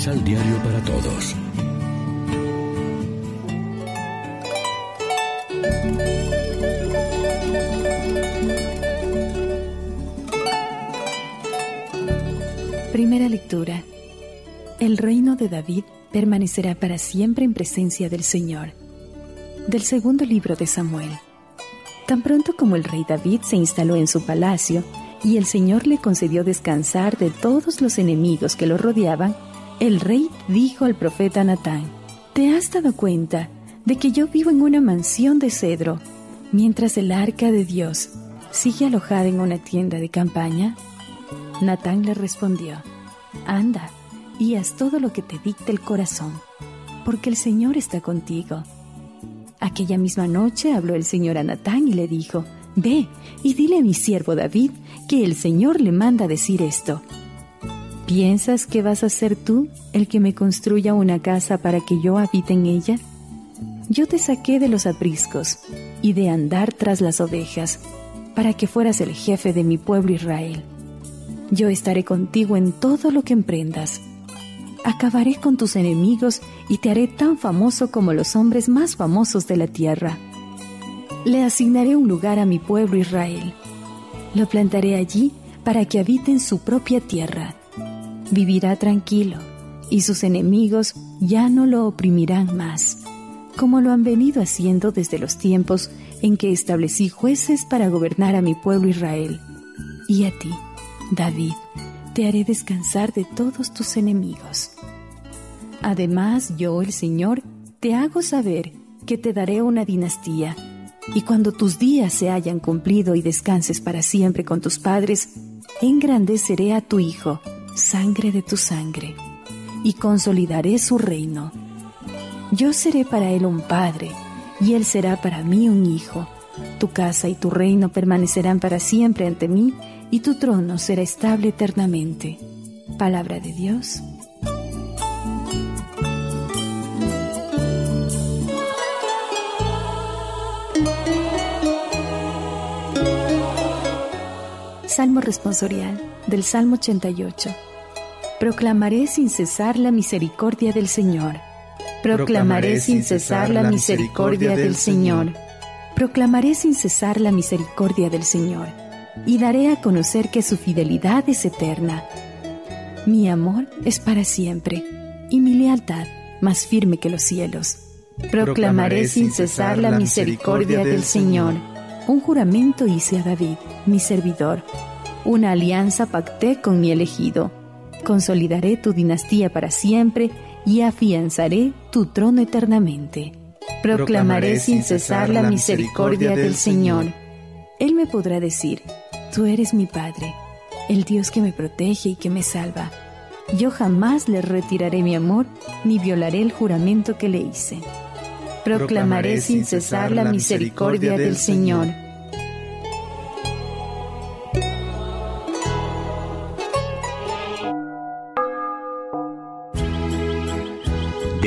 Misal Diario para Todos. Primera lectura. El reino de David permanecerá para siempre en presencia del Señor. Del segundo libro de Samuel. Tan pronto como el rey David se instaló en su palacio y el Señor le concedió descansar de todos los enemigos que lo rodeaban, el rey dijo al profeta Natán, ¿te has dado cuenta de que yo vivo en una mansión de cedro, mientras el arca de Dios sigue alojada en una tienda de campaña? Natán le respondió, Anda y haz todo lo que te dicte el corazón, porque el Señor está contigo. Aquella misma noche habló el Señor a Natán y le dijo, Ve y dile a mi siervo David que el Señor le manda decir esto. ¿Piensas que vas a ser tú el que me construya una casa para que yo habite en ella? Yo te saqué de los apriscos y de andar tras las ovejas, para que fueras el jefe de mi pueblo Israel. Yo estaré contigo en todo lo que emprendas. Acabaré con tus enemigos y te haré tan famoso como los hombres más famosos de la tierra. Le asignaré un lugar a mi pueblo Israel. Lo plantaré allí para que habite en su propia tierra. Vivirá tranquilo y sus enemigos ya no lo oprimirán más, como lo han venido haciendo desde los tiempos en que establecí jueces para gobernar a mi pueblo Israel. Y a ti David, te haré descansar de todos tus enemigos. Además, yo, el Señor, te hago saber que te daré una dinastía, y cuando tus días se hayan cumplido y descanses para siempre con tus padres, engrandeceré a tu Hijo, sangre de tu sangre, y consolidaré su reino. Yo seré para él un padre, y él será para mí un hijo. Tu casa y tu reino permanecerán para siempre ante mí, y tu trono será estable eternamente. Palabra de Dios. Salmo responsorial del Salmo 88. Proclamaré sin cesar la misericordia del Señor. Proclamaré sin cesar la misericordia del Señor. Proclamaré sin cesar la misericordia del Señor y daré a conocer que su fidelidad es eterna. Mi amor es para siempre y mi lealtad más firme que los cielos. Proclamaré sin cesar la misericordia del Señor. Un juramento hice a David, mi servidor. Una alianza pacté con mi elegido. Consolidaré tu dinastía para siempre y afianzaré tu trono eternamente. Proclamaré sin cesar la misericordia del Señor. Él me podrá decir, Tú eres mi Padre, el Dios que me protege y que me salva. Yo jamás le retiraré mi amor ni violaré el juramento que le hice. Proclamaré sin cesar la misericordia del Señor.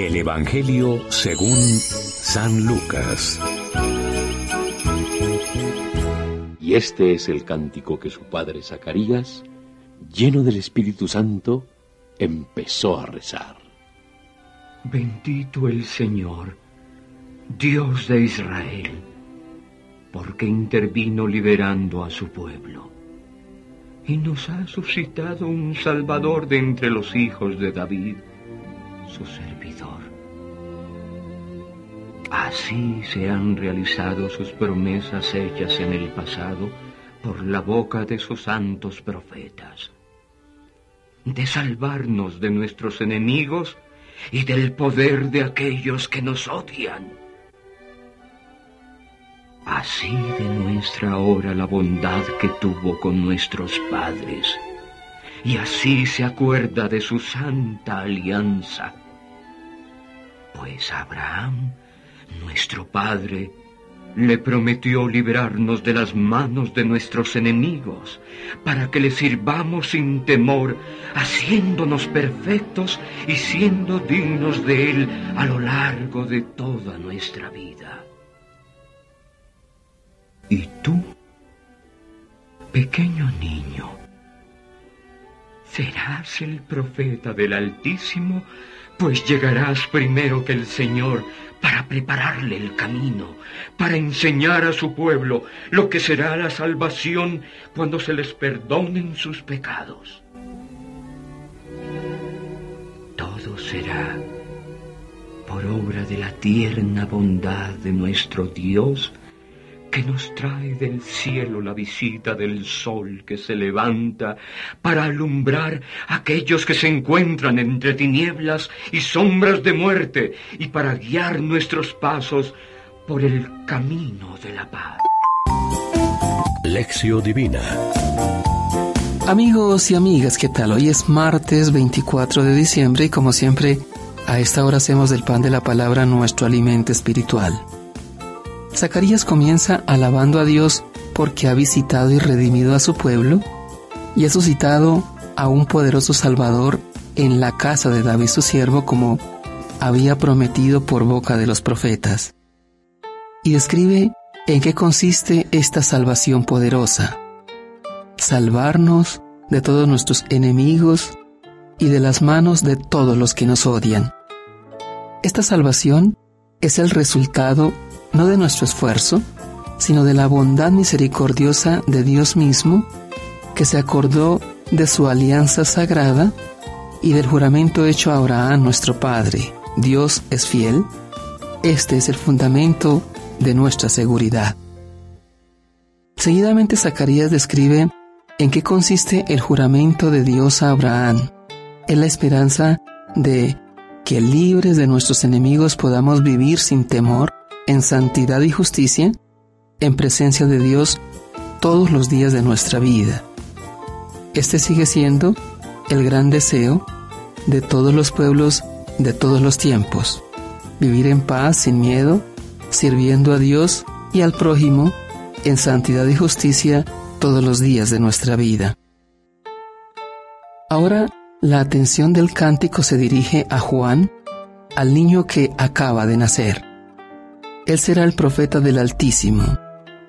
Del Evangelio según San Lucas. Y este es el cántico que su padre Zacarías, lleno del Espíritu Santo, empezó a rezar. Bendito el Señor, Dios de Israel, porque intervino liberando a su pueblo. Y nos ha suscitado un Salvador de entre los hijos de David, su servidor. Así se han realizado sus promesas hechas en el pasado por la boca de sus santos profetas, de salvarnos de nuestros enemigos y del poder de aquellos que nos odian. Así demuestra ahora la bondad que tuvo con nuestros padres, y así se acuerda de su santa alianza. Pues Abraham nuestro Padre le prometió librarnos de las manos de nuestros enemigos, para que le sirvamos sin temor, haciéndonos perfectos y siendo dignos de Él a lo largo de toda nuestra vida. ¿Y tú, pequeño niño, serás el profeta del Altísimo, pues llegarás primero que el Señor para prepararle el camino, para enseñar a su pueblo lo que será la salvación cuando se les perdonen sus pecados. Todo será por obra de la tierna bondad de nuestro Dios, que nos trae del cielo la visita del sol que se levanta para alumbrar a aquellos que se encuentran entre tinieblas y sombras de muerte y para guiar nuestros pasos por el camino de la paz. Lección Divina Amigos y amigas, ¿qué tal? Hoy es martes 24 de diciembre y como siempre, a esta hora hacemos del pan de la palabra nuestro alimento espiritual. Zacarías comienza alabando a Dios porque ha visitado y redimido a su pueblo y ha suscitado a un poderoso Salvador en la casa de David su siervo como había prometido por boca de los profetas. Y describe en qué consiste esta salvación poderosa. Salvarnos de todos nuestros enemigos y de las manos de todos los que nos odian. Esta salvación es el resultado no de nuestro esfuerzo, sino de la bondad misericordiosa de Dios mismo, que se acordó de su alianza sagrada y del juramento hecho a Abraham nuestro Padre. Dios es fiel. Este es el fundamento de nuestra seguridad. Seguidamente Zacarías describe en qué consiste el juramento de Dios a Abraham. Es la esperanza de que libres de nuestros enemigos podamos vivir sin temor en santidad y justicia, en presencia de Dios todos los días de nuestra vida. Este sigue siendo el gran deseo de todos los pueblos de todos los tiempos, vivir en paz, sin miedo, sirviendo a Dios y al prójimo en santidad y justicia todos los días de nuestra vida. Ahora la atención del cántico se dirige a Juan, al niño que acaba de nacer. Él será el profeta del Altísimo,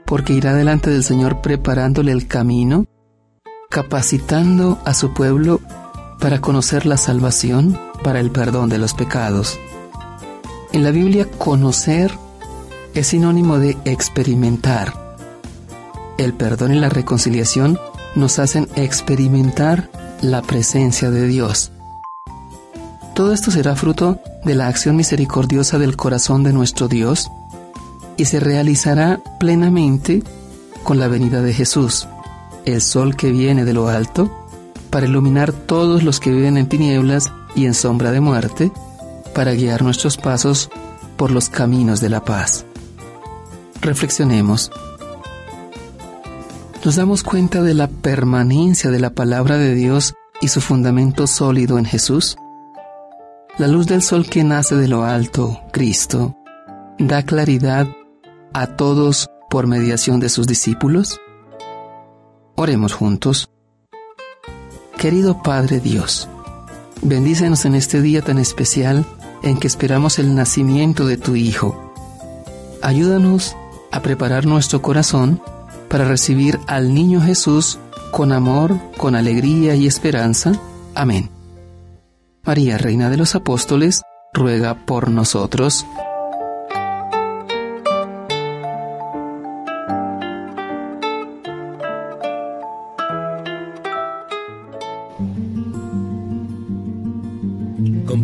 porque irá delante del Señor preparándole el camino, capacitando a su pueblo para conocer la salvación, para el perdón de los pecados. En la Biblia, conocer es sinónimo de experimentar. El perdón y la reconciliación nos hacen experimentar la presencia de Dios. Todo esto será fruto de la acción misericordiosa del corazón de nuestro Dios, y se realizará plenamente con la venida de Jesús, el sol que viene de lo alto, para iluminar todos los que viven en tinieblas y en sombra de muerte, para guiar nuestros pasos por los caminos de la paz. Reflexionemos. ¿Nos damos cuenta de la permanencia de la palabra de Dios y su fundamento sólido en Jesús? La luz del sol que nace de lo alto, Cristo, da claridad a todos por mediación de sus discípulos? Oremos juntos. Querido Padre Dios, bendícenos en este día tan especial en que esperamos el nacimiento de tu Hijo. Ayúdanos a preparar nuestro corazón para recibir al niño Jesús con amor, con alegría y esperanza. Amén. María, Reina de los Apóstoles, ruega por nosotros.